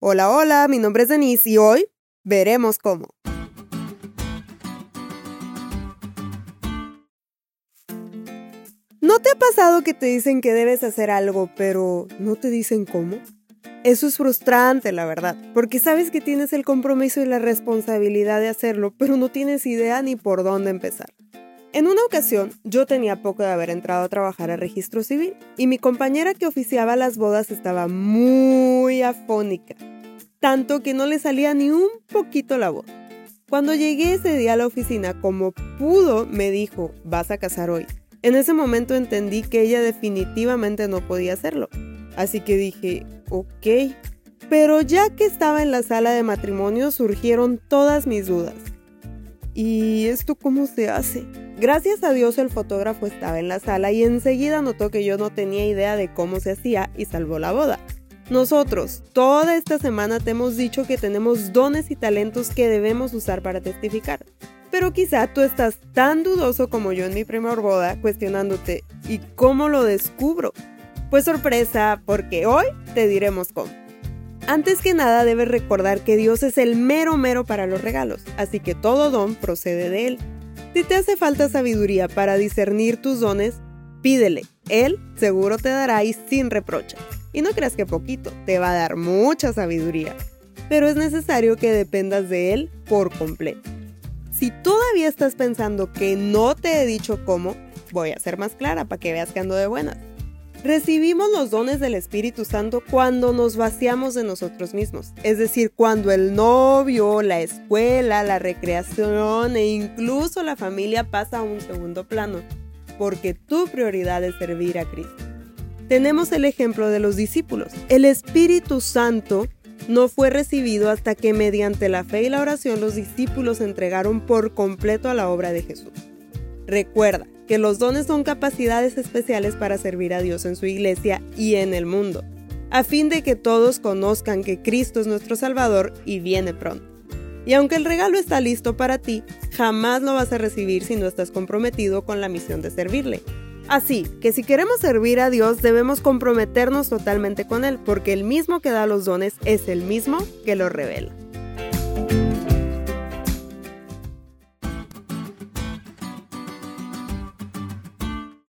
Hola, hola, mi nombre es Denise y hoy veremos cómo. ¿No te ha pasado que te dicen que debes hacer algo, pero no te dicen cómo? Eso es frustrante, la verdad, porque sabes que tienes el compromiso y la responsabilidad de hacerlo, pero no tienes idea ni por dónde empezar. En una ocasión, yo tenía poco de haber entrado a trabajar al registro civil y mi compañera que oficiaba las bodas estaba muy afónica, tanto que no le salía ni un poquito la voz. Cuando llegué ese día a la oficina, como pudo, me dijo, vas a casar hoy. En ese momento entendí que ella definitivamente no podía hacerlo. Así que dije, ok. Pero ya que estaba en la sala de matrimonio surgieron todas mis dudas. ¿Y esto cómo se hace? Gracias a Dios el fotógrafo estaba en la sala y enseguida notó que yo no tenía idea de cómo se hacía y salvó la boda. Nosotros, toda esta semana te hemos dicho que tenemos dones y talentos que debemos usar para testificar. Pero quizá tú estás tan dudoso como yo en mi primera boda, cuestionándote, ¿y cómo lo descubro? Pues sorpresa, porque hoy te diremos cómo. Antes que nada debes recordar que Dios es el mero mero para los regalos, así que todo don procede de Él. Si te hace falta sabiduría para discernir tus dones, pídele, Él seguro te dará y sin reproche. Y no creas que poquito, te va a dar mucha sabiduría, pero es necesario que dependas de Él por completo. Si todavía estás pensando que no te he dicho cómo, voy a ser más clara para que veas que ando de buenas. Recibimos los dones del Espíritu Santo cuando nos vaciamos de nosotros mismos, es decir, cuando el novio, la escuela, la recreación e incluso la familia pasa a un segundo plano, porque tu prioridad es servir a Cristo. Tenemos el ejemplo de los discípulos. El Espíritu Santo no fue recibido hasta que mediante la fe y la oración los discípulos se entregaron por completo a la obra de Jesús. Recuerda que los dones son capacidades especiales para servir a Dios en su iglesia y en el mundo, a fin de que todos conozcan que Cristo es nuestro Salvador y viene pronto. Y aunque el regalo está listo para ti, jamás lo vas a recibir si no estás comprometido con la misión de servirle. Así que si queremos servir a Dios debemos comprometernos totalmente con Él, porque el mismo que da los dones es el mismo que los revela.